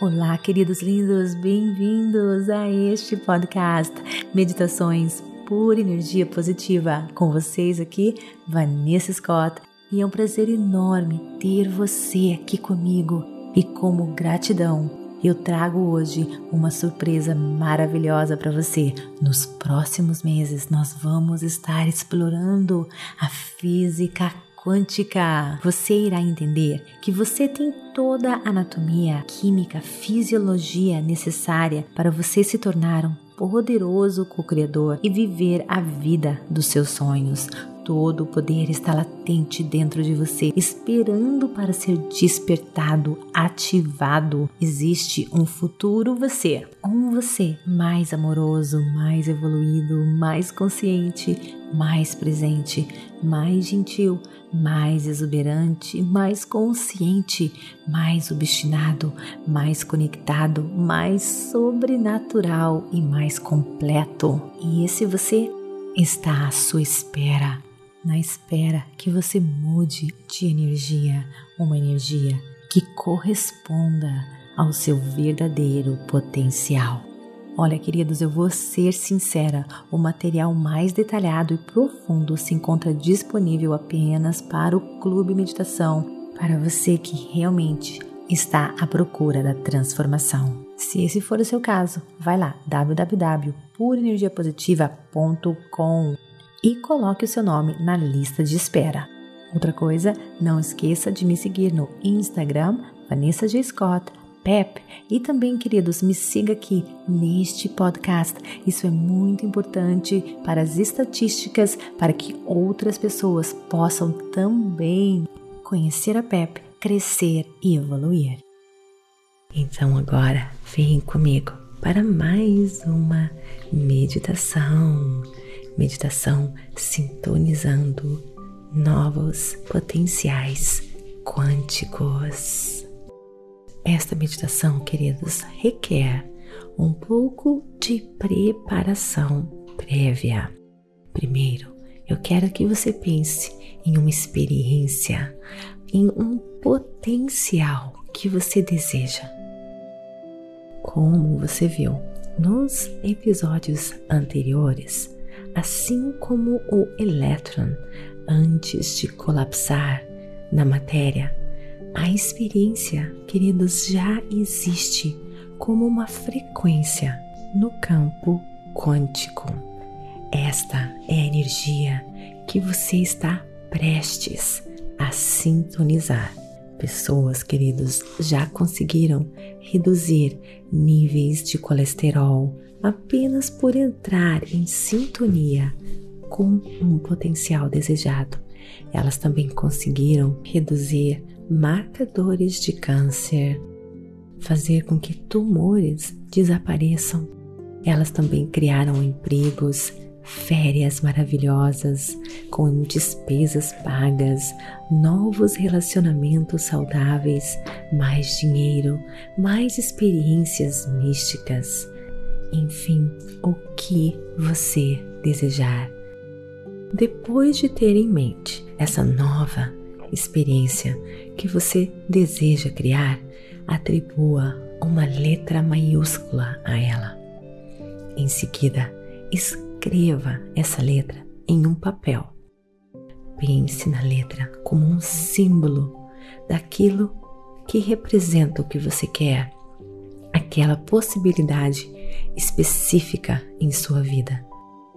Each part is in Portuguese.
Olá, queridos lindos, bem-vindos a este podcast Meditações por Energia Positiva. Com vocês aqui, Vanessa Scott, e é um prazer enorme ter você aqui comigo. E como gratidão, eu trago hoje uma surpresa maravilhosa para você. Nos próximos meses, nós vamos estar explorando a física quântica, você irá entender que você tem toda a anatomia, química, fisiologia necessária para você se tornar um poderoso co-criador e viver a vida dos seus sonhos. Todo o poder está latente dentro de você, esperando para ser despertado, ativado. Existe um futuro você, um você mais amoroso, mais evoluído, mais consciente, mais presente, mais gentil, mais exuberante, mais consciente, mais obstinado, mais conectado, mais sobrenatural e mais completo. E esse você está à sua espera na espera que você mude de energia, uma energia que corresponda ao seu verdadeiro potencial. Olha, queridos, eu vou ser sincera: o material mais detalhado e profundo se encontra disponível apenas para o Clube Meditação, para você que realmente está à procura da transformação. Se esse for o seu caso, vai lá www.purenergiapositiva.com e coloque o seu nome na lista de espera. Outra coisa, não esqueça de me seguir no Instagram, Vanessa G. Scott, Pep, e também, queridos, me siga aqui neste podcast. Isso é muito importante para as estatísticas, para que outras pessoas possam também conhecer a Pep, crescer e evoluir. Então agora, vem comigo para mais uma meditação meditação sintonizando novos potenciais quânticos. Esta meditação, queridos, requer um pouco de preparação prévia. Primeiro, eu quero que você pense em uma experiência, em um potencial que você deseja. Como você viu nos episódios anteriores, assim como o elétron antes de colapsar na matéria, a experiência, queridos, já existe como uma frequência no campo quântico. Esta é a energia que você está prestes a sintonizar. Pessoas, queridos, já conseguiram reduzir níveis de colesterol, apenas por entrar em sintonia com um potencial desejado. Elas também conseguiram reduzir marcadores de câncer, fazer com que tumores desapareçam. Elas também criaram empregos, férias maravilhosas, com despesas pagas, novos relacionamentos saudáveis, mais dinheiro, mais experiências místicas enfim, o que você desejar. Depois de ter em mente essa nova experiência que você deseja criar, atribua uma letra maiúscula a ela. Em seguida, escreva essa letra em um papel. Pense na letra como um símbolo daquilo que representa o que você quer, aquela possibilidade específica em sua vida.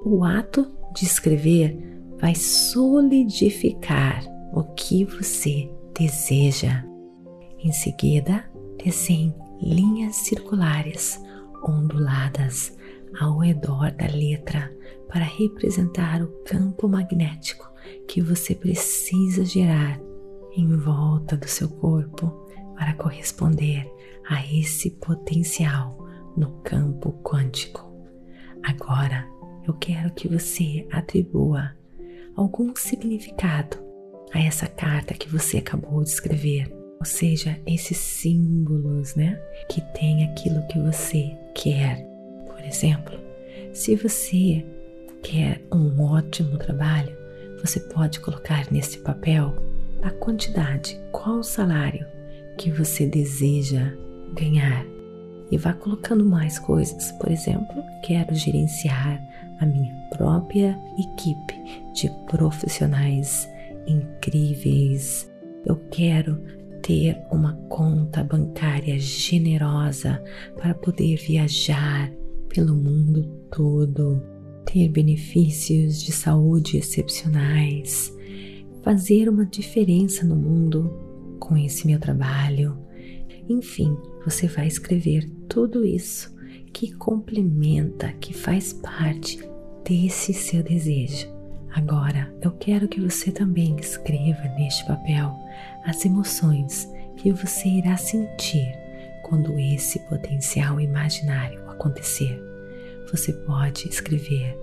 O ato de escrever vai solidificar o que você deseja. Em seguida, desenhe linhas circulares onduladas ao redor da letra para representar o campo magnético que você precisa gerar em volta do seu corpo para corresponder a esse potencial no campo quântico. Agora eu quero que você atribua algum significado a essa carta que você acabou de escrever, ou seja, esses símbolos, né, que tem aquilo que você quer. Por exemplo, se você quer um ótimo trabalho, você pode colocar nesse papel a quantidade, qual o salário que você deseja ganhar. E vá colocando mais coisas. Por exemplo, quero gerenciar a minha própria equipe de profissionais incríveis. Eu quero ter uma conta bancária generosa para poder viajar pelo mundo todo, ter benefícios de saúde excepcionais, fazer uma diferença no mundo com esse meu trabalho. Enfim, você vai escrever tudo isso que complementa, que faz parte desse seu desejo. Agora, eu quero que você também escreva neste papel as emoções que você irá sentir quando esse potencial imaginário acontecer. Você pode escrever: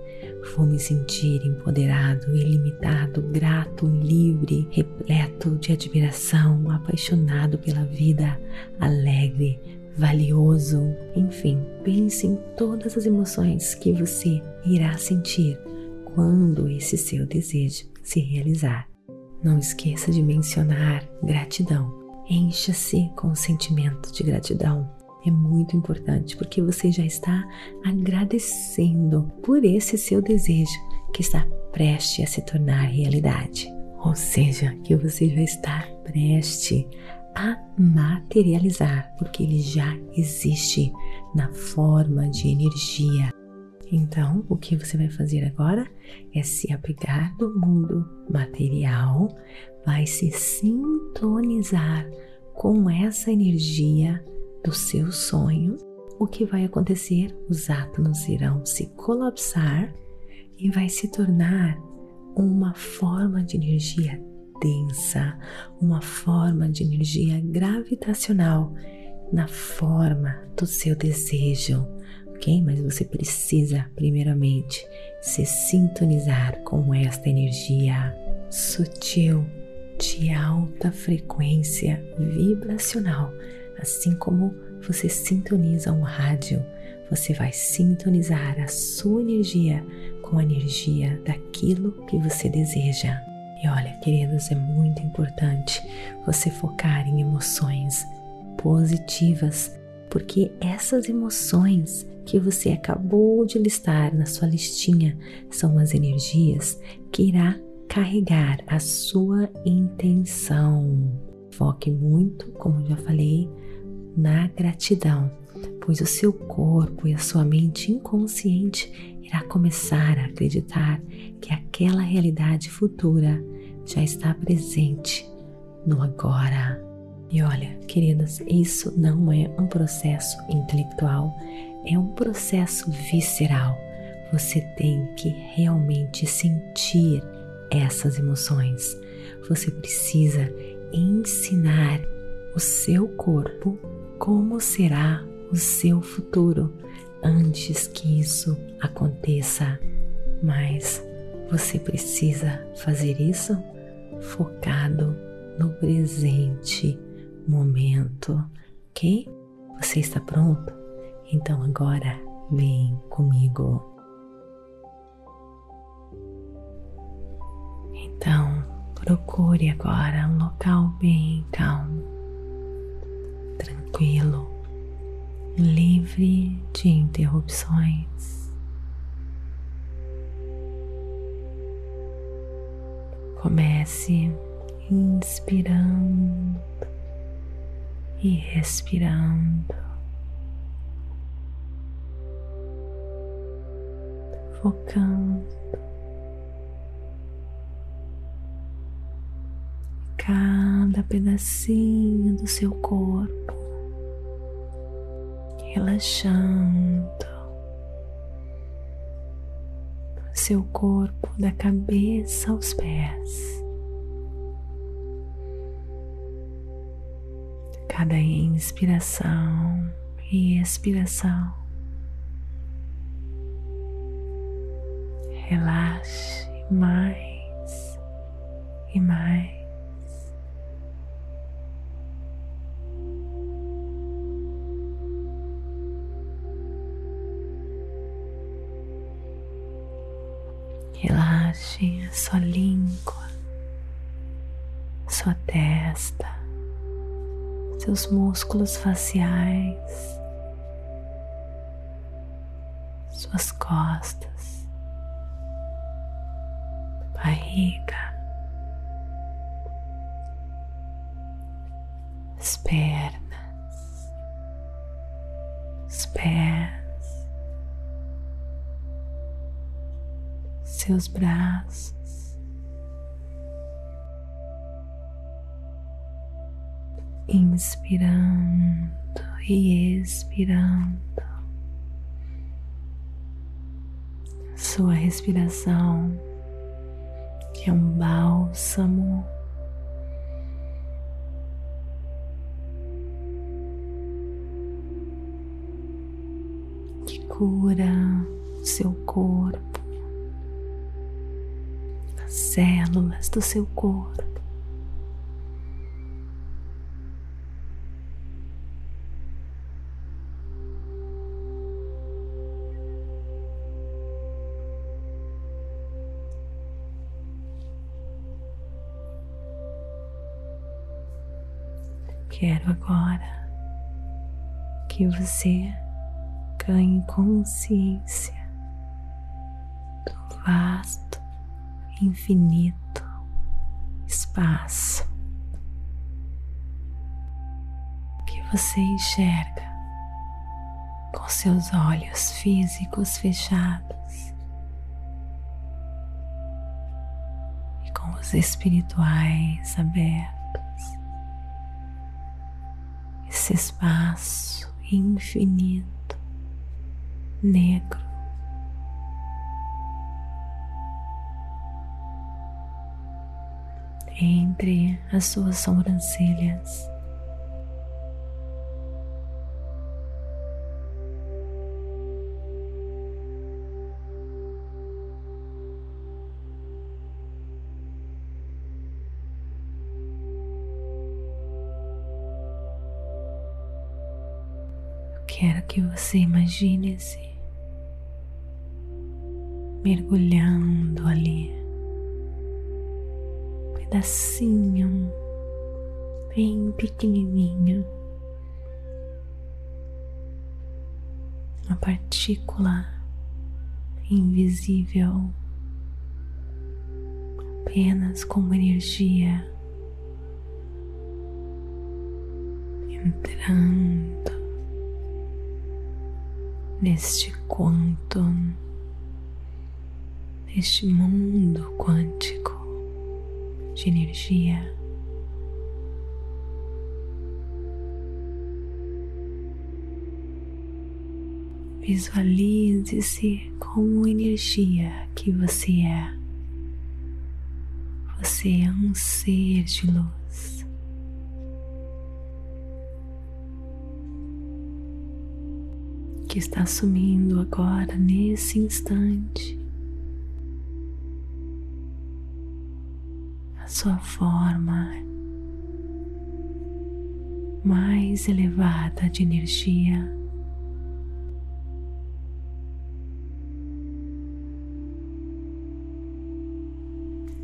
Vou me sentir empoderado, ilimitado, grato, livre, repleto de admiração, apaixonado pela vida, alegre, valioso. Enfim, pense em todas as emoções que você irá sentir quando esse seu desejo se realizar. Não esqueça de mencionar gratidão. Encha-se com o sentimento de gratidão. É muito importante porque você já está agradecendo por esse seu desejo que está prestes a se tornar realidade. Ou seja, que você já está prestes a materializar, porque ele já existe na forma de energia. Então, o que você vai fazer agora é se apegar do mundo material, vai se sintonizar com essa energia do seu sonho. O que vai acontecer? Os átomos irão se colapsar e vai se tornar uma forma de energia densa, uma forma de energia gravitacional na forma do seu desejo ok? Mas você precisa, primeiramente, se sintonizar com esta energia sutil de alta frequência vibracional, assim como você sintoniza um rádio, você vai sintonizar a sua energia com a energia daquilo que você deseja. E olha, queridos, é muito importante você focar em emoções positivas, porque essas emoções que você acabou de listar na sua listinha são as energias que irá carregar a sua intenção. Foque muito, como já falei, na gratidão, pois o seu corpo e a sua mente inconsciente irá começar a acreditar que aquela realidade futura já está presente no agora. E olha, queridas, isso não é um processo intelectual, é um processo visceral. Você tem que realmente sentir essas emoções. Você precisa ensinar o seu corpo como será o seu futuro antes que isso aconteça. Mas você precisa fazer isso focado no presente momento, ok? Você está pronto? Então agora vem comigo. Então procure agora um local bem calmo, tranquilo, livre de interrupções. Comece inspirando e respirando. focando cada pedacinho do seu corpo, relaxando seu corpo da cabeça aos pés. Cada inspiração e expiração relaxe mais e mais. Sua língua, sua testa, seus músculos faciais, suas costas, barriga, as pernas, os pés, seus braços. Inspirando e expirando. Sua respiração é um bálsamo. que Cura seu corpo, as células do seu corpo. Quero agora que você ganhe consciência do vasto, infinito espaço que você enxerga com seus olhos físicos fechados e com os espirituais abertos esse espaço infinito, negro. Entre as suas sobrancelhas. Quero que você imagine-se mergulhando ali, pedacinho bem pequenininho, uma partícula invisível, apenas como energia. Entrando neste quantum, neste mundo quântico de energia. Visualize-se como energia que você é. Você é um ser de luz. Que está sumindo agora nesse instante. A sua forma mais elevada de energia.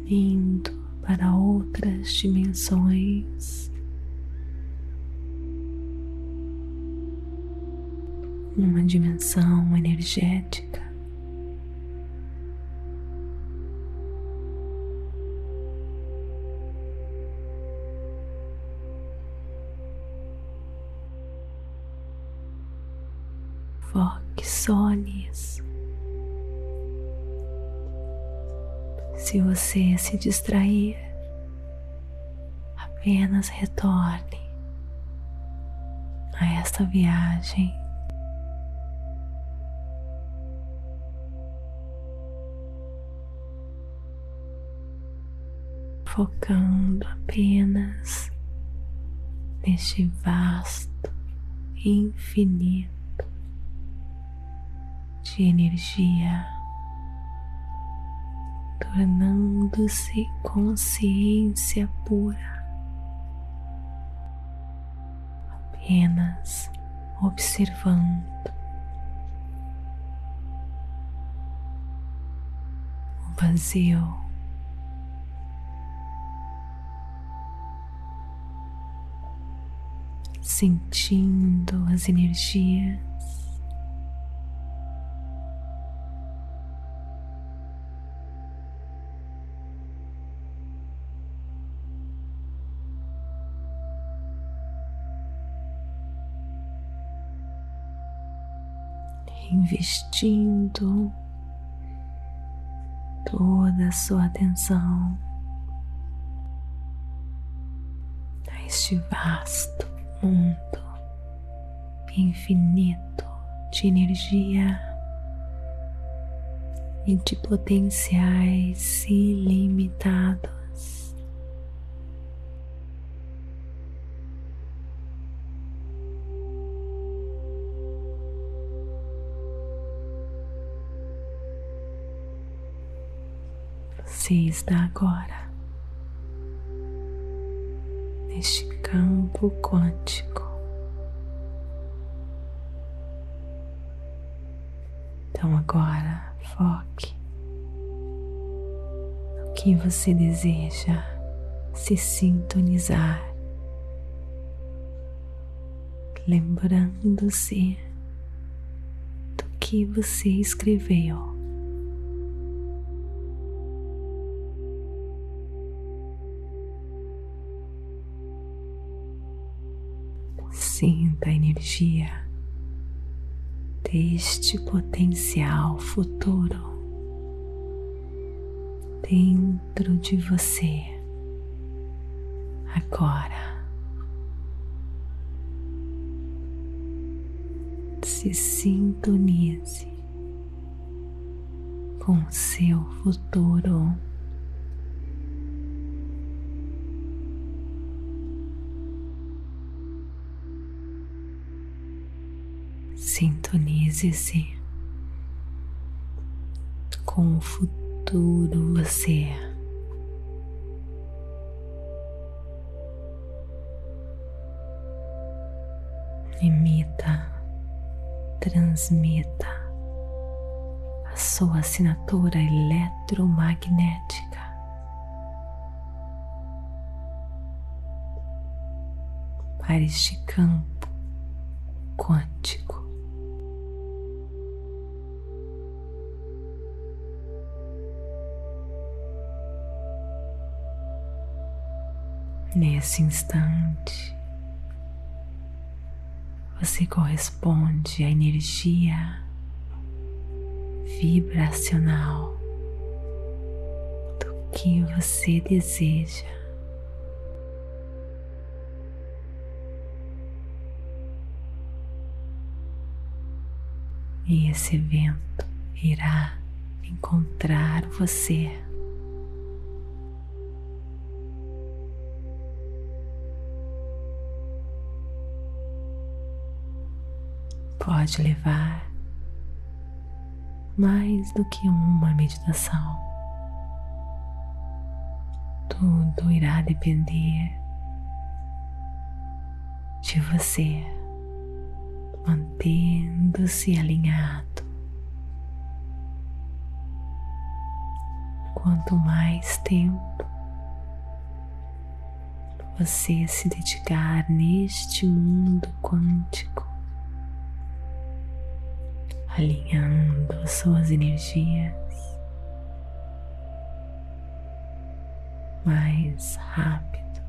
Indo para outras dimensões. Numa dimensão energética. Foque só nisso. Se você se distrair, apenas retorne a esta viagem focando apenas neste vasto, infinito de energia, tornando-se consciência pura, apenas observando. o Vazio sentindo as energias. investindo toda a sua atenção este vasto mundo infinito de energia e de potenciais ilimitados. você está agora neste campo quântico. Então agora foque no que você deseja se sintonizar, lembrando-se do que você escreveu. Sinta a energia deste potencial futuro dentro de você agora. Se sintonize com seu futuro. Sintonize-se com o futuro você. Emita, transmita a sua assinatura eletromagnética. Para este campo quântico. Nesse instante, você corresponde à energia vibracional do que você deseja. E esse evento irá encontrar você. Pode levar mais do que uma meditação. Tudo irá depender de você mantendo-se alinhado. Quanto mais tempo você se dedicar neste mundo quântico, alinhando suas energias mais rápido.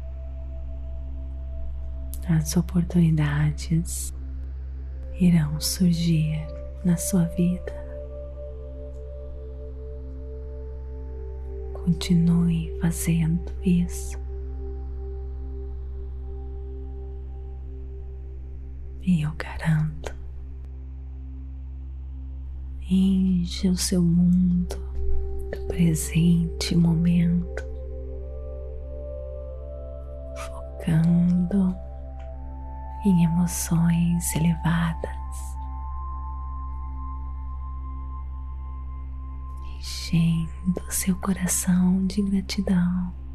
As oportunidades irão surgir na sua vida. Continue fazendo isso. E eu garanto Enche o seu mundo do presente momento, focando em emoções elevadas, enchendo seu coração de gratidão.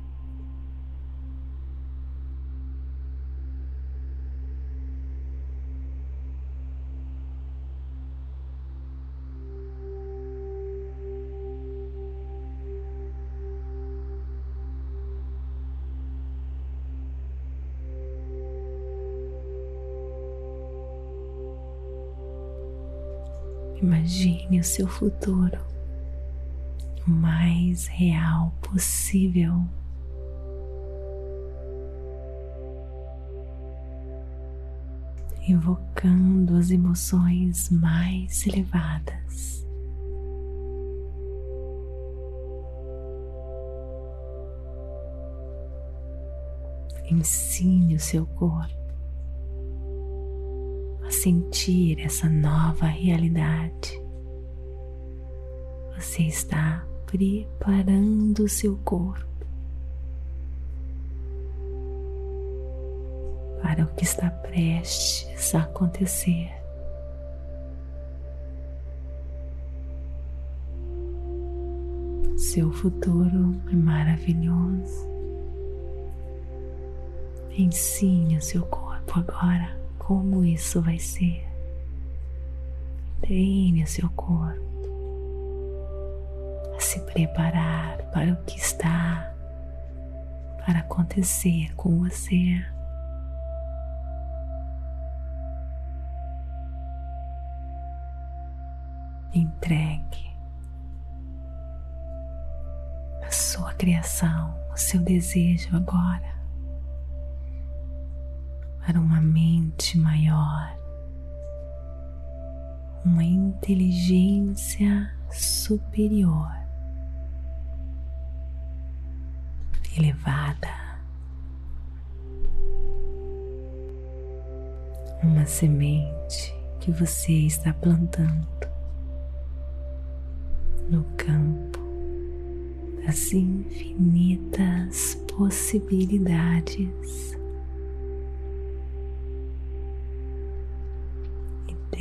Imagine o seu futuro o mais real possível. Evocando as emoções mais elevadas. Ensine o seu corpo sentir essa nova realidade. Você está preparando seu corpo para o que está prestes a acontecer. Seu futuro é maravilhoso. Ensine o seu corpo agora como isso vai ser. Treine seu corpo a se preparar para o que está para acontecer com você. Entregue a sua criação, o seu desejo agora para uma mente maior, uma inteligência superior, elevada, uma semente que você está plantando no campo das infinitas possibilidades.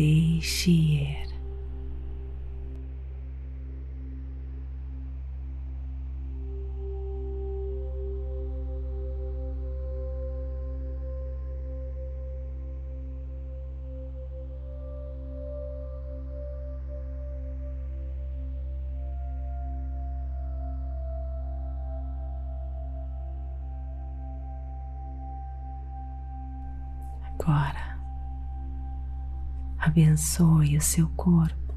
Deixe ir. Agora abençoe o seu corpo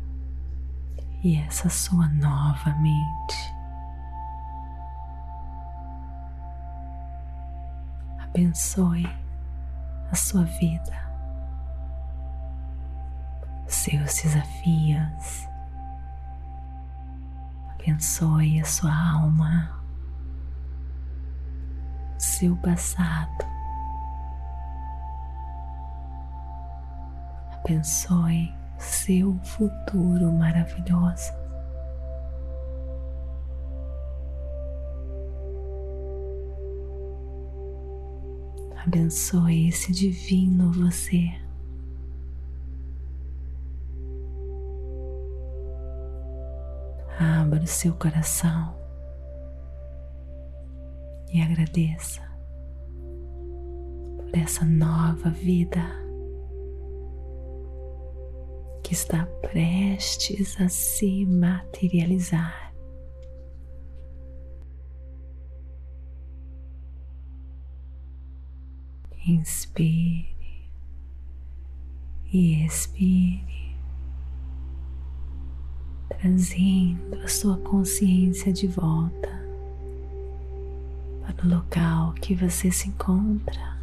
e essa sua nova mente. Abençoe a sua vida, seus desafios. Abençoe a sua alma, seu passado abençoe seu futuro maravilhoso. Abençoe esse divino você. Abra o seu coração e agradeça por essa nova vida que está prestes a se materializar. Inspire e expire, trazendo a sua consciência de volta para o local que você se encontra.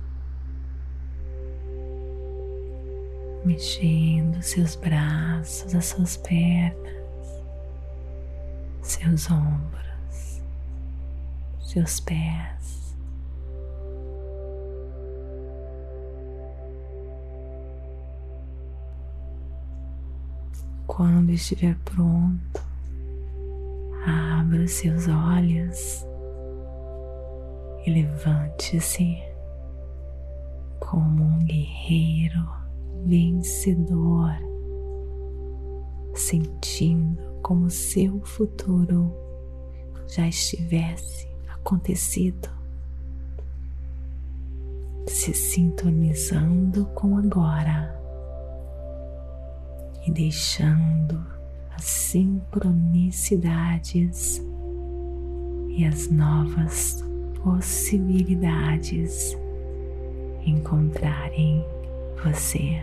Mexendo seus braços, as suas pernas, seus ombros, seus pés. Quando estiver pronto, abra os seus olhos e levante-se como um guerreiro vencedor, sentindo como seu futuro já estivesse acontecido, se sintonizando com agora e deixando as sincronicidades e as novas possibilidades encontrarem você.